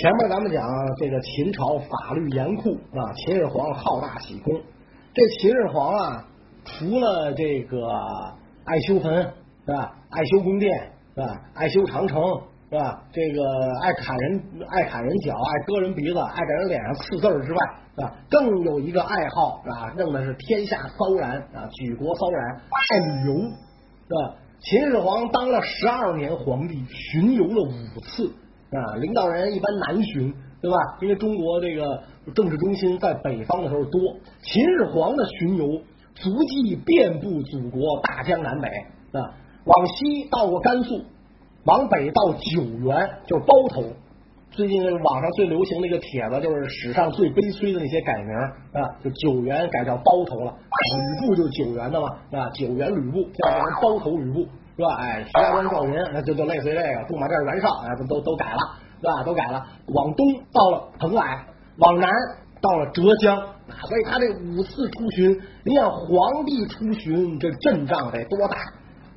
前面咱们讲这个秦朝法律严酷啊，秦始皇好大喜功。这秦始皇啊，除了这个爱修坟是吧，爱修宫殿是吧，爱修长城是吧，这个爱砍人爱砍人脚，爱割人鼻子，爱在人脸上刺字之外啊，更有一个爱好啊，弄的是天下骚然啊，举国骚然，爱旅游是吧？秦始皇当了十二年皇帝，巡游了五次。啊，领导人一般南巡，对吧？因为中国这个政治中心在北方的时候多。秦始皇的巡游足迹遍布祖国大江南北啊，往西到过甘肃，往北到九原，就是包头。最近网上最流行的一个帖子，就是史上最悲催的那些改名啊，就九原改叫包头了，吕布就是九原的嘛，啊，九原吕布现在变成包头吕布。是吧？哎，石家庄赵云，那就就类似于这个驻马店袁绍，哎，都都都改了，是吧？都改了。往东到了蓬莱，往南到了浙江啊，所以他这五次出巡，你想皇帝出巡，这阵仗得多大，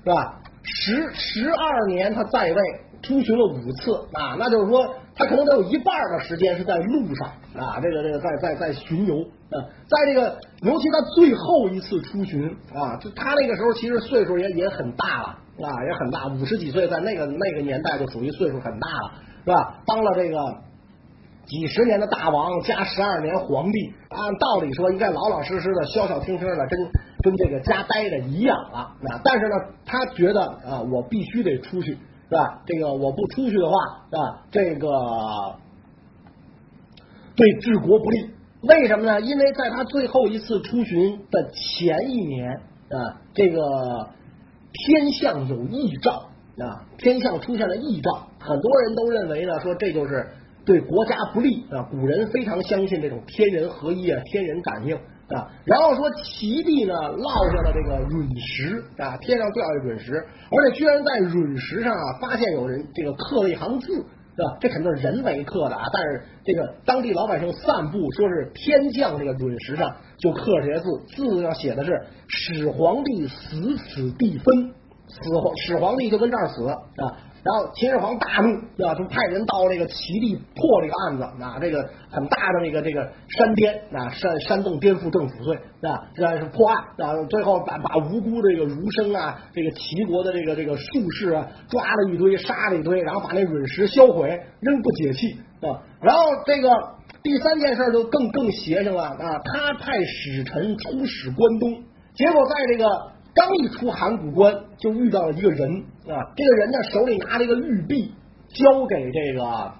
是吧？十十二年他在位，出巡了五次啊，那就是说他可能得有一半的时间是在路上啊，这个这个在在在巡游啊，在这个尤其他最后一次出巡啊，就他那个时候其实岁数也也很大了。啊，也很大，五十几岁，在那个那个年代就属于岁数很大了，是吧？当了这个几十年的大王，加十二年皇帝，按道理说应该老老实实的、消消停停的，跟跟这个家待着一样了。啊，但是呢，他觉得啊，我必须得出去，是吧？这个我不出去的话，是吧？这个对治国不利。为什么呢？因为在他最后一次出巡的前一年啊，这个。天象有异兆啊，天象出现了异兆，很多人都认为呢，说这就是对国家不利啊。古人非常相信这种天人合一啊，天人感应啊。然后说齐地呢落下了这个陨石啊，天上掉下陨石，而且居然在陨石上啊发现有人这个刻了一行字，是吧？这肯定是人为刻的啊。但是这个当地老百姓散布说是天降这个陨石上就刻这些字，字上写的是“始皇帝死此地分”。死始皇帝就跟这儿死啊，然后秦始皇大怒，对吧？就派人到这个齐地破这个案子，啊，这个很大的那个这个山巅啊，山山洞颠覆政府罪啊，这是破案啊，最后把把无辜的这个儒生啊，这个齐国的这个这个术士啊，抓了一堆，杀了一堆，然后把那陨石销毁，仍不解气啊。然后这个第三件事就更更邪性了啊，他派使臣出使关东，结果在这个。刚一出函谷关，就遇到了一个人啊！这个人呢，手里拿着一个玉璧，交给这个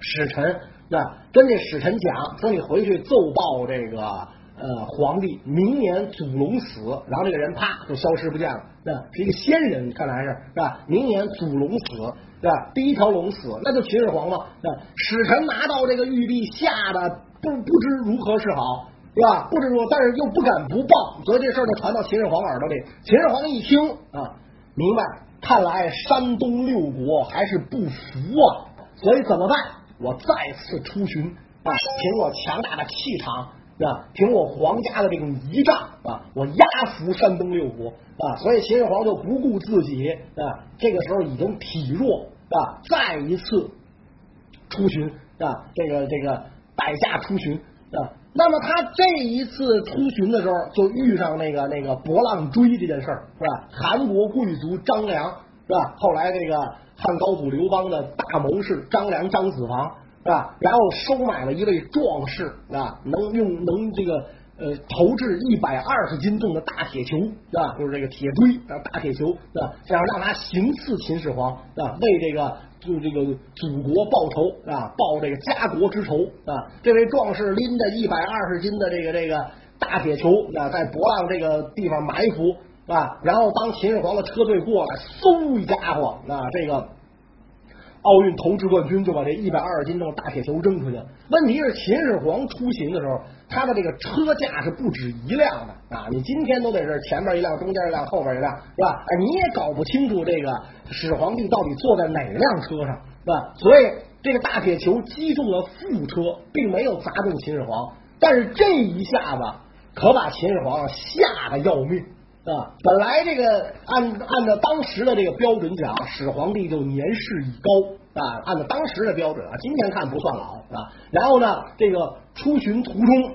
使臣，那跟这使臣讲说：“你回去奏报这个呃皇帝，明年祖龙死。”然后这个人啪就消失不见了，那是一个仙人，看来是是吧？明年祖龙死，是吧？第一条龙死，那就秦始皇嘛。那使臣拿到这个玉璧，吓得不不知如何是好。是吧？不知说，但是又不敢不报，所以这事儿就传到秦始皇耳朵里。秦始皇一听啊，明白，看来山东六国还是不服啊，所以怎么办？我再次出巡啊，凭我强大的气场，是吧？凭我皇家的这种仪仗啊，我压服山东六国啊！所以秦始皇就不顾自己啊，这个时候已经体弱啊，再一次出巡啊，这个这个百驾出巡啊。那么他这一次出巡的时候，就遇上那个那个博浪追这件事儿，是吧？韩国贵族张良，是吧？后来这个汉高祖刘邦的大谋士张良张子房，是吧？然后收买了一位壮士，啊，能用能这个呃投掷一百二十斤重的大铁球，是吧？就是这个铁锥啊，大铁球，是吧？这样让他行刺秦始皇，啊，为这个。就这个祖国报仇啊，报这个家国之仇啊！这位壮士拎着一百二十斤的这个这个大铁球啊，在博浪这个地方埋伏啊，然后当秦始皇的车队过来，嗖一家伙啊，这个。奥运投掷冠军就把这一百二十斤重大铁球扔出去。问题是秦始皇出行的时候，他的这个车架是不止一辆的啊！你今天都得是前面一辆，中间一辆，后边一辆，是吧？哎，你也搞不清楚这个始皇帝到底坐在哪辆车上，是吧？所以这个大铁球击中了副车，并没有砸中秦始皇，但是这一下子可把秦始皇吓得要命。啊，本来这个按按照当时的这个标准讲，始皇帝就年事已高，啊，按照当时的标准啊，今天看不算老啊。然后呢，这个出巡途中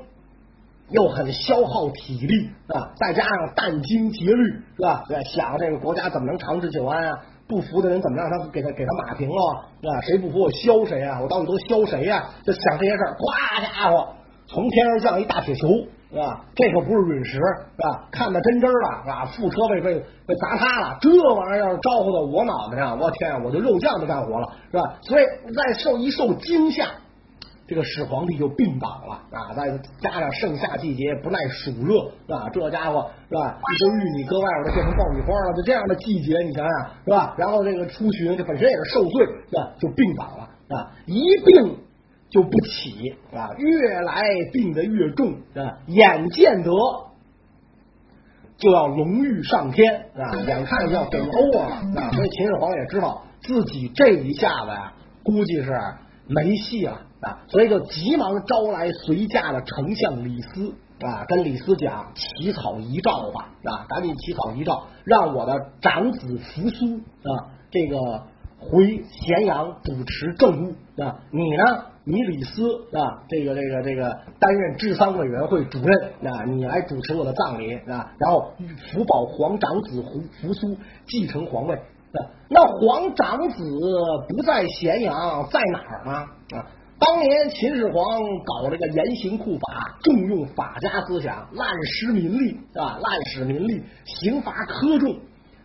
又很消耗体力啊，再加上殚精竭虑是吧？对，想这个国家怎么能长治久安啊？不服的人怎么让他给他给他码平了啊？谁不服我削谁啊？我到底都削谁呀？就想这些事儿，咵家伙，从天而降一大铁球。是吧？这可不是陨石，是吧？看得真真了，是吧？副车被被被砸塌了，这玩意儿要是招呼到我脑袋上，我天，我就肉酱都干活了，是吧？所以再受一受惊吓，这个始皇帝就病倒了啊！再加上盛夏季节不耐暑热，啊？这家伙是吧？一根玉米搁外边都变成爆米花了，就这样的季节，你想想是吧？然后这个出巡，这本身也是受罪，是吧？就病倒了啊！一病。就不起啊，越来病得越重啊，眼见得就要龙御上天啊，眼看就要给欧了啊，所以秦始皇也知道自己这一下子呀，估计是没戏了啊，所以就急忙招来随驾的丞相李斯啊，跟李斯讲起草遗诏吧啊，赶紧起草遗诏，让我的长子扶苏啊，这个回咸阳主持政务啊，你呢？你李斯啊，这个这个这个担任治丧委员会主任啊，你来主持我的葬礼啊，然后福保皇长子胡扶苏继承皇位。那皇长子不在咸阳，在哪儿呢？啊，当年秦始皇搞这个严刑酷法，重用法家思想，滥施民力啊，滥使民力，刑罚苛重。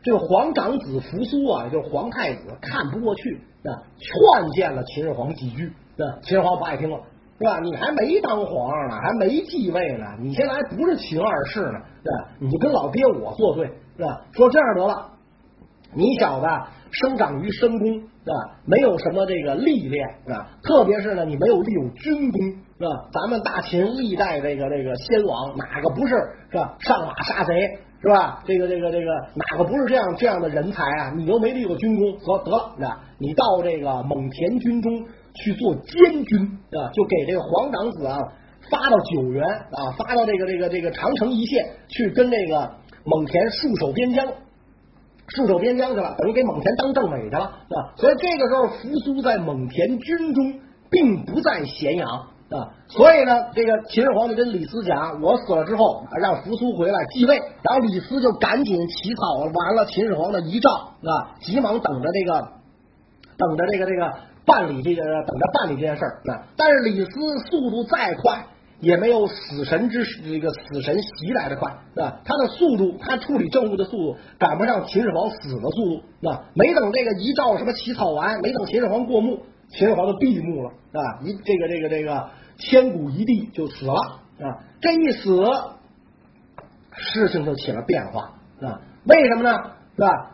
这个皇长子扶苏啊，就是皇太子，看不过去啊，劝谏了秦始皇几句。对，秦始皇不爱听了，是吧？你还没当皇上呢，还没继位呢，你现在还不是秦二世呢，对吧？你就跟老爹我作对，是吧？说这样得了，你小子生长于深宫，是吧？没有什么这个历练，是吧？特别是呢，你没有立有军功，是吧？咱们大秦历代这个这个先王，哪个不是是吧？上马杀贼，是吧？这个这个这个，哪个不是这样这样的人才啊？你又没立过军功，得得了，那你到这个蒙恬军中。去做监军啊，就给这个皇长子啊发到九原啊，发到这个这个这个长城一线去跟这个蒙恬戍守边疆，戍守边疆去了，等于给蒙恬当政委去了啊。所以这个时候，扶苏在蒙恬军中，并不在咸阳啊。所以呢，这个秦始皇就跟李斯讲，我死了之后，让扶苏回来继位。然后李斯就赶紧起草完了秦始皇的遗诏啊，急忙等着这个，等着这个这个。办理这个，等着办理这件事儿。啊但是李斯速度再快，也没有死神之这个死神袭来的快，啊，他的速度，他处理政务的速度，赶不上秦始皇死的速度。啊，没等这个遗诏什么起草完，没等秦始皇过目，秦始皇就闭目了，啊，一这个这个这个千古一帝就死了。啊，这一死，事情就起了变化。啊，为什么呢？是吧？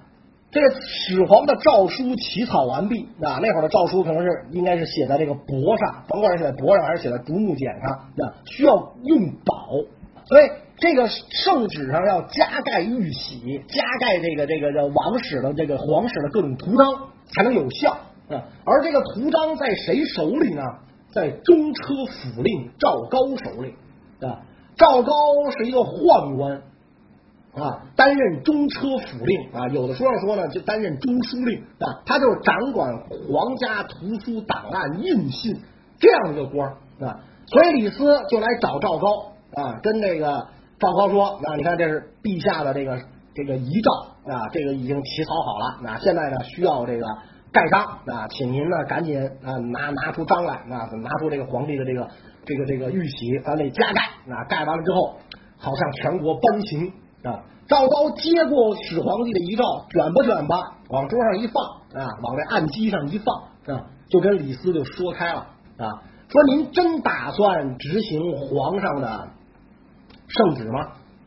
这个始皇的诏书起草完毕啊，那会儿的诏书可能是应该是写在这个帛上，甭管是写在帛上还是写在竹木简上，啊，需要用宝，所以这个圣旨上要加盖玉玺，加盖这个这个叫王室的这个皇室的各种图章才能有效啊。而这个图章在谁手里呢？在中车府令赵高手里啊。赵高是一个宦官。啊，担任中车府令啊，有的说上说呢，就担任中书令啊，他就是掌管皇家图书档案印信这样的一个官啊。所以李斯就来找赵高啊，跟这个赵高说啊，你看这是陛下的这个这个遗诏啊，这个已经起草好了啊，现在呢需要这个盖章啊，请您呢赶紧啊拿拿出章来啊，拿出这个皇帝的这个这个这个玉玺，咱得加盖啊，盖完了之后，好向全国颁行。啊！赵高接过始皇帝的遗诏，卷吧卷吧，往桌上一放啊，往这案几上一放啊，就跟李斯就说开了啊，说您真打算执行皇上的圣旨吗？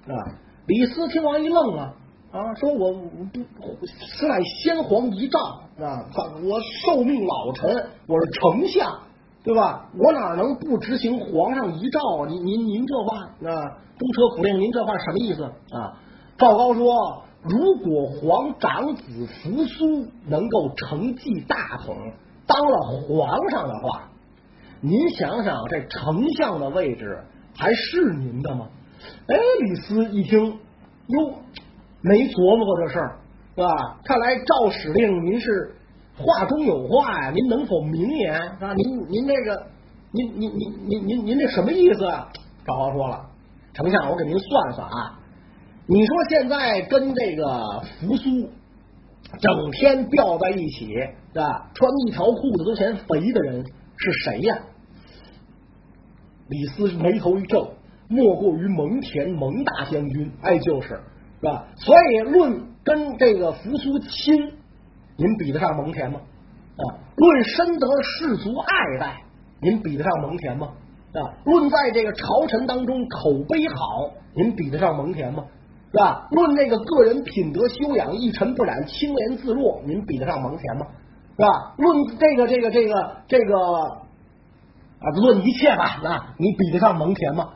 啊！李斯听完一愣啊啊，说我不此乃先皇遗诏啊，我受命老臣，我是丞相，对吧？我哪能不执行皇上遗诏啊？您您您这话啊？中车府令，您这话什么意思啊？赵高说：“如果皇长子扶苏能够承继大统，当了皇上的话，您想想，这丞相的位置还是您的吗？”哎，李斯一听，哟，没琢磨过这事儿，是吧？看来赵使令您是话中有话呀，您能否明言啊？您您这个，您您您您您您这什么意思啊？赵高说了，丞相，我给您算算啊，你说现在跟这个扶苏整天吊在一起，是吧？穿一条裤子都嫌肥的人是谁呀？李斯眉头一皱，莫过于蒙恬蒙大将军，哎，就是是吧？所以论跟这个扶苏亲。您比得上蒙恬吗？啊，论深得士族爱戴，您比得上蒙恬吗？啊，论在这个朝臣当中口碑好，您比得上蒙恬吗？是吧？论这个个人品德修养一尘不染、清廉自若，您比得上蒙恬吗？是吧？论这个这个这个这个啊，论一切吧，啊，你比得上蒙恬吗？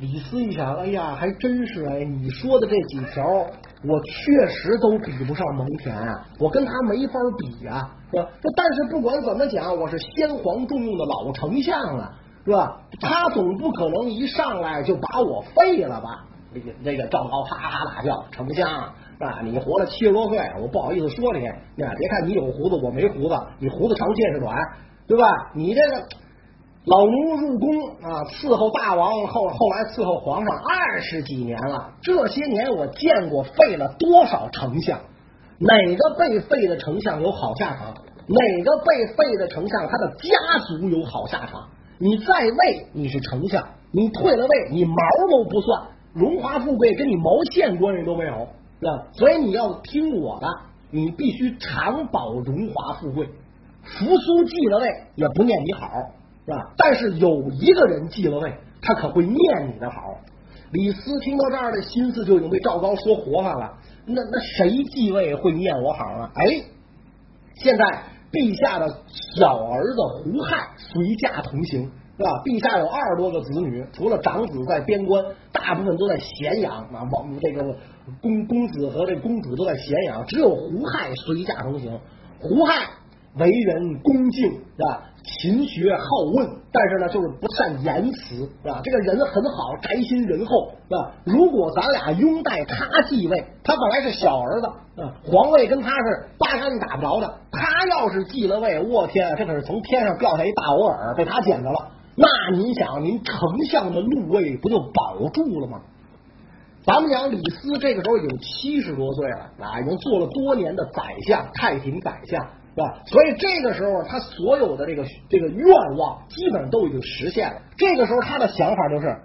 李斯一想，哎呀，还真是哎，你说的这几条。我确实都比不上蒙恬，我跟他没法比啊，是吧？这但是不管怎么讲，我是先皇重用的老丞相啊，是吧？他总不可能一上来就把我废了吧？那个那个赵高哈哈大笑，丞相啊？你活了七十多岁，我不好意思说你，那别看你有胡子，我没胡子，你胡子长见识短，对吧？你这个。老奴入宫啊，伺候大王，后后来伺候皇上二十几年了。这些年我见过废了多少丞相，哪个被废的丞相有好下场？哪个被废的丞相他的家族有好下场？你在位你是丞相，你退了位你毛都不算，荣华富贵跟你毛线关系都没有，是吧？所以你要听我的，你必须常保荣华富贵。扶苏继了位也不念你好。是吧？但是有一个人继了位，他可会念你的好。李斯听到这儿的心思就已经被赵高说活泛了。那那谁继位会念我好啊？哎，现在陛下的小儿子胡亥随驾同行，是吧？陛下有二十多个子女，除了长子在边关，大部分都在咸阳啊。王这个公公子和这公主都在咸阳，只有胡亥随驾同行。胡亥为人恭敬，是吧？勤学好问，但是呢，就是不善言辞，是吧？这个人很好，宅心仁厚，是吧？如果咱俩拥戴他继位，他本来是小儿子，啊，皇位跟他是八竿子打不着的。他要是继了位，我天，这可是从天上掉下一大偶尔，被他捡着了。那您想，您丞相的禄位不就保住了吗？咱们讲李斯这个时候已经七十多岁了，啊，已经做了多年的宰相，太平宰相。是吧？所以这个时候，他所有的这个这个愿望基本上都已经实现了。这个时候，他的想法就是：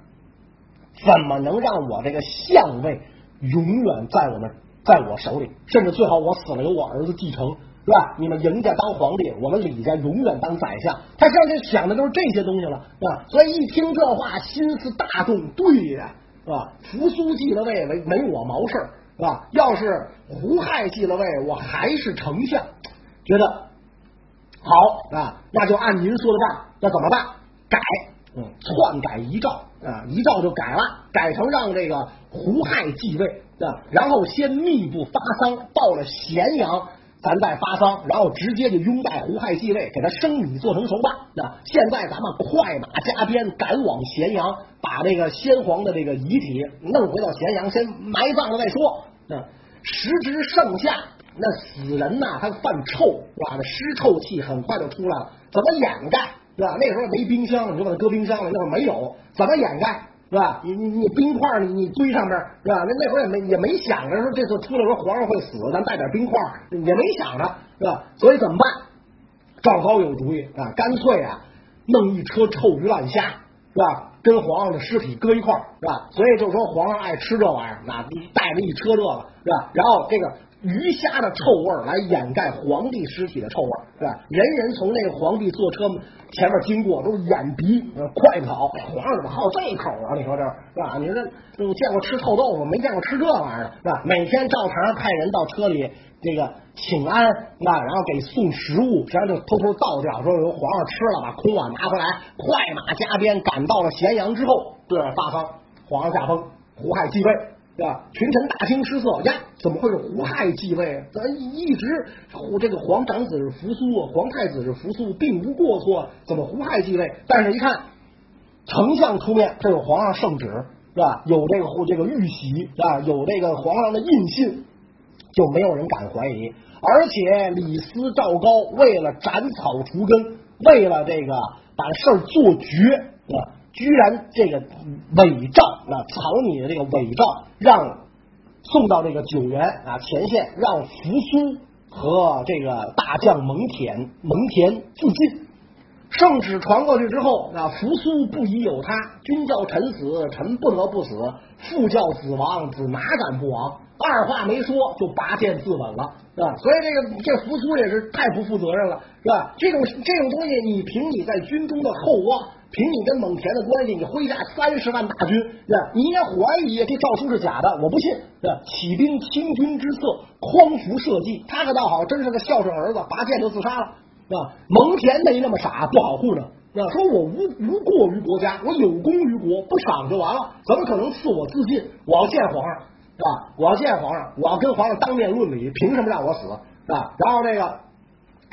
怎么能让我这个相位永远在我们在我手里？甚至最好我死了，由我儿子继承，是吧？你们赢家当皇帝，我们李家永远当宰相。他现在想的都是这些东西了，是吧？所以一听这话，心思大动。对呀，是吧？扶苏继了位，没没我毛事是吧？要是胡亥继了位，我还是丞相。觉得好啊，那就按您说的办。那怎么办？改，嗯，篡改遗诏啊，遗诏就改了，改成让这个胡亥继位啊，然后先密不发丧，到了咸阳咱再发丧，然后直接就拥戴胡亥继位，给他生米做成熟饭。那现在咱们快马加鞭赶往咸阳，把这个先皇的这个遗体弄回到咸阳，先埋葬了再说。啊，时值盛夏。那死人呐，他犯臭，是吧？那尸臭气很快就出来了，怎么掩盖？是吧？那时候没冰箱，你就把它搁冰箱里。那会儿没有，怎么掩盖？是吧？你你你冰块，你你堆上面，是吧？那那会儿也没也没想着说这次出来说皇上会死，咱带点冰块，也没想着，是吧？所以怎么办？赵高有主意啊，干脆啊，弄一车臭鱼烂虾，是吧？跟皇上的尸体搁一块儿，是吧？所以就说皇上爱吃这玩意儿，那带着一车这个，是吧？然后这个。鱼虾的臭味来掩盖皇帝尸体的臭味，是吧？人人从那个皇帝坐车前面经过，都是掩鼻快跑。皇上怎么好这口啊？你说这是吧？你说我见过吃臭豆腐，没见过吃这玩意儿，是吧？每天照常派人到车里这个请安，那然后给送食物，然后就偷偷倒掉，说由皇上吃了，把空碗拿回来，快马加鞭赶到了咸阳之后，对发丧，皇上驾崩，胡亥继位。是吧？群臣大惊失色呀！怎么会是胡亥继位？咱一直这个皇长子是扶苏，皇太子是扶苏，并无过错，怎么胡亥继位？但是一看丞相出面，这有皇上圣旨是吧？有这个这个玉玺是吧？有这个皇上的印信，就没有人敢怀疑。而且李斯、赵高为了斩草除根，为了这个把事儿做绝啊，居然这个伪造啊藏你的这个伪造，让送到这个九原啊前线，让扶苏和这个大将蒙恬蒙恬自尽。圣旨传过去之后，啊，扶苏不疑有他，君叫臣死，臣不得不死；父叫子亡，子哪敢不亡？二话没说就拔剑自刎了，是吧？所以这个这扶苏也是太不负责任了，是吧？这种这种东西，你凭你在军中的厚望，凭你跟蒙恬的关系，你麾下三十万大军，是吧？你也怀疑这诏书是假的，我不信，是吧？起兵清军之策，匡扶社稷，他可倒好，真是个孝顺儿子，拔剑就自杀了。啊，蒙恬没那么傻，不好护着。啊，说我无无过于国家，我有功于国，不赏就完了，怎么可能赐我自尽？我要见皇上，是吧？我要见皇上，我要跟皇上当面论理，凭什么让我死？是吧？然后这个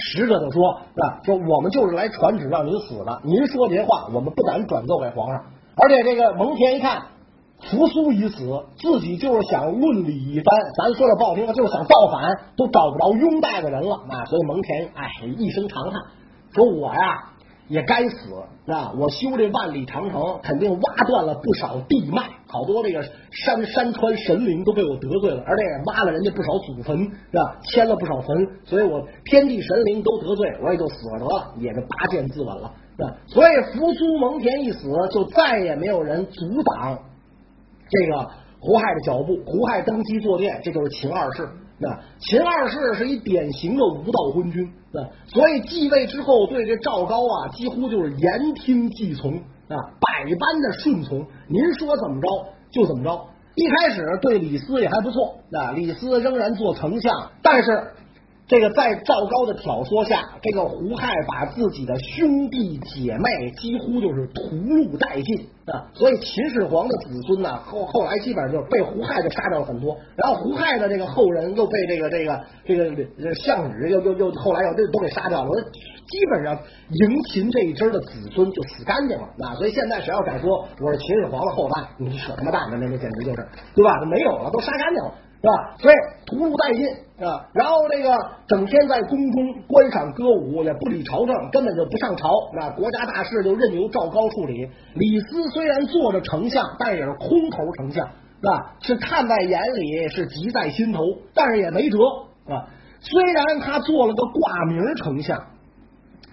使者就说，是吧？说我们就是来传旨让您死的，您说这话，我们不敢转奏给皇上。而且这个蒙恬一看。扶苏已死，自己就是想论理一番。咱说的不好听，就是想造反，都找不着拥戴的人了啊！所以蒙恬哎一声长叹，说我呀也该死啊！我修这万里长城，肯定挖断了不少地脉，好多这个山山川神灵都被我得罪了，而且也挖了人家不少祖坟，是吧？迁了不少坟，所以我天地神灵都得罪，我也就死了得了，也就拔剑自刎了，是吧？所以扶苏蒙恬一死，就再也没有人阻挡。这个胡亥的脚步，胡亥登基坐殿，这就是秦二世。那秦二世是一典型的无道昏君，啊所以继位之后，对这赵高啊，几乎就是言听计从啊，百般的顺从。您说怎么着就怎么着。一开始对李斯也还不错，啊李斯仍然做丞相，但是。这个在赵高的挑唆下，这个胡亥把自己的兄弟姐妹几乎就是屠戮殆尽啊！所以秦始皇的子孙呢，后后来基本上就被胡亥就杀掉了很多。然后胡亥的这个后人又被这个这个这个项羽又又又后来又都都给杀掉了。基本上迎秦这一支的子孙就死干净了啊！所以现在谁要敢说我是秦始皇的后代，你扯什么蛋呢？那那简直就是对吧？没有了，都杀干净了。是吧？所以屠戮殆尽啊！然后这个整天在宫中观赏歌舞，也不理朝政，根本就不上朝。那国家大事就任由赵高处理。李斯虽然做着丞相，但也是空头丞相，是吧？是看在眼里，是急在心头，但是也没辙啊。虽然他做了个挂名丞相，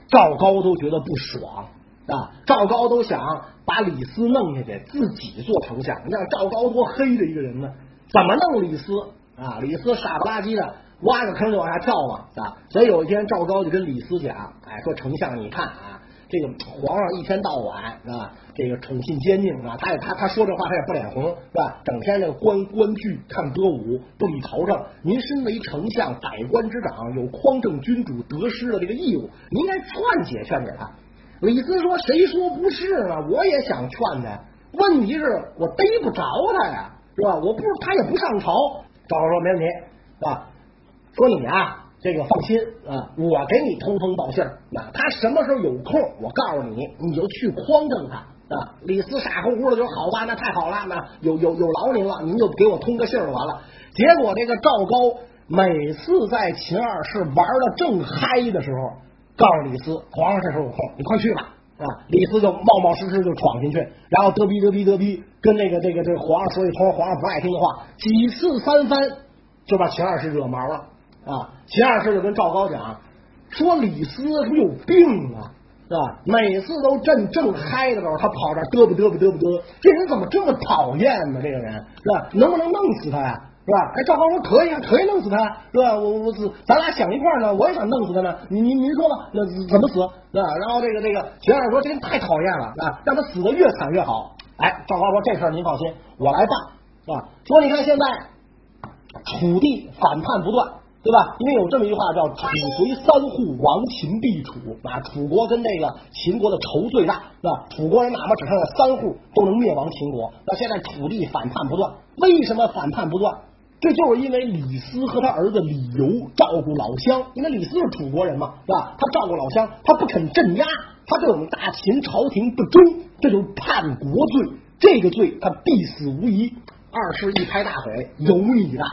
赵高都觉得不爽啊！赵高都想把李斯弄下去，自己做丞相。你看赵高多黑的一个人呢！怎么弄李斯啊？李斯傻不拉几的挖个坑就往下跳嘛啊！所以有一天赵高就跟李斯讲，哎，说丞相你看啊，这个皇上一天到晚是吧，这个宠信奸佞啊，他也他他说这话他也不脸红是吧？整天这观观剧看歌舞不理朝政。您身为丞相百官之长，有匡正君主得失的这个义务，您应该劝解劝解他。李斯说谁说不是呢？我也想劝他，问题是我逮不着他呀。是吧？我不，他也不上朝。赵高说没问题，是吧？说你啊，这个放心啊，我给你通风报信儿。那他什么时候有空，我告诉你，你就去匡正他啊。李斯傻乎乎的就说好吧，那太好了，那有有有劳您了，您就给我通个信儿就完了。结果这个赵高每次在秦二世玩的正嗨的时候，告诉李斯，皇上这时候有空，你快去吧。啊，李斯就冒冒失失就闯进去，然后嘚逼嘚逼嘚逼，跟那个这个这个皇上说一通皇上不爱听的话，几次三番就把秦二世惹毛了啊！秦二世就跟赵高讲说：“李斯不有病啊，是吧？每次都正正嗨的时候，他跑这嘚啵嘚啵嘚啵嘚，这人怎么这么讨厌呢？这个人是吧？能不能弄死他呀？”是吧？哎，赵高说可以啊，可以弄死他，是吧？我我咱俩想一块呢，我也想弄死他呢。您您您说吧，那怎么死？是吧？然后这个这个秦二说这人太讨厌了啊，让他死的越惨越好。哎，赵高说这事儿您放心，我来办，是吧？说你看现在楚地反叛不断，对吧？因为有这么一句话叫楚随三户，亡秦必楚啊。楚国跟这个秦国的仇最大，是吧？楚国人哪怕只剩下三户都能灭亡秦国。那现在楚地反叛不断，为什么反叛不断？这就是因为李斯和他儿子李由照顾老乡，因为李斯是楚国人嘛，是吧？他照顾老乡，他不肯镇压，他对我们大秦朝廷不忠，这就是叛国罪。这个罪他必死无疑。二世一拍大腿，有你的！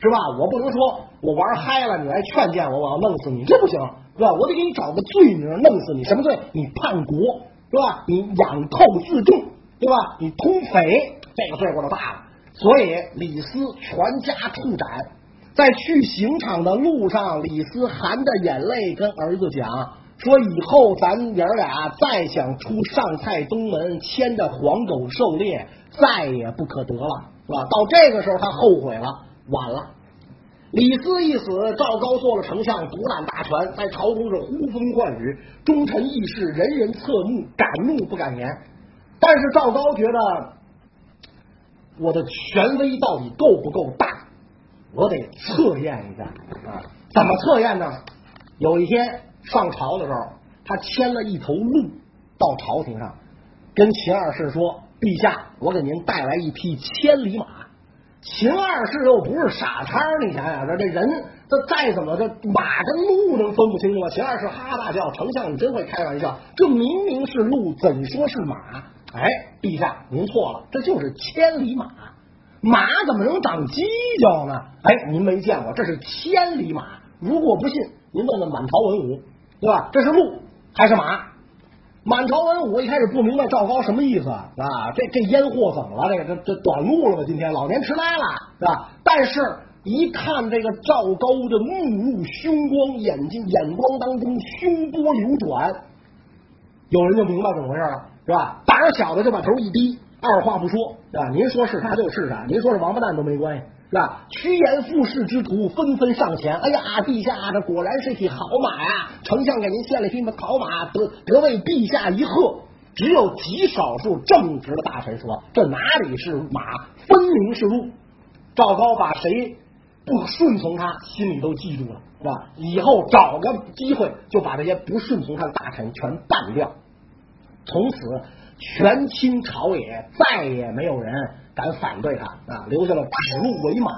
是吧？我不能说我玩嗨了，你来劝谏我，我要弄死你，这不行，是吧？我得给你找个罪名，弄死你。什么罪？你叛国，是吧？你养寇自重，对吧？你通匪，这个罪过就大了。所以李斯全家处斩。在去刑场的路上，李斯含着眼泪跟儿子讲说：“以后咱爷俩再想出上蔡东门，牵着黄狗狩猎，再也不可得了，是吧？”到这个时候，他后悔了，晚了。李斯一死，赵高做了丞相，独揽大权，在朝中是呼风唤雨，忠臣义士人人侧目，敢怒不敢言。但是赵高觉得我的权威到底够不够大？我得测验一下啊！怎么测验呢？有一天上朝的时候，他牵了一头鹿到朝廷上，跟秦二世说：“陛下，我给您带来一匹千里马。”秦二世又不是傻叉，你想想，这这人这再怎么这马跟鹿能分不清楚吗？秦二世哈哈大笑：“丞相，你真会开玩笑，这明明是鹿，怎说是马？”哎，陛下，您错了，这就是千里马。马怎么能长犄角呢？哎，您没见过，这是千里马。如果不信，您问问满朝文武，对吧？这是鹿还是马？满朝文武一开始不明白赵高什么意思啊？这这烟货怎么了？这个这这短路了吧？今天老年痴呆了，是吧？但是一看这个赵高的目露凶光，眼睛眼光当中凶波流转，有人就明白怎么回事了，是吧？胆儿小的就把头一低。二话不说，啊，您说是他就是他，您说是王八蛋都没关系，是吧？趋炎附势之徒纷纷上前，哎呀，陛下，这果然是匹好马呀！丞相给您献了匹好马，得得为陛下一贺。只有极少数正直的大臣说，这哪里是马，分明是鹿。赵高把谁不顺从他，心里都记住了，是吧？以后找个机会就把这些不顺从他的大臣全办掉，从此。权倾朝野，再也没有人敢反对他啊！留下了“指鹿为马”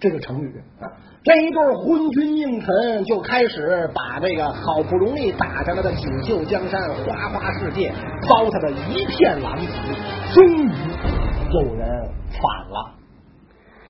这个成语啊！这一对昏君佞臣就开始把这个好不容易打下来的锦绣江山、花花世界糟蹋的一片狼藉，终于有人反了。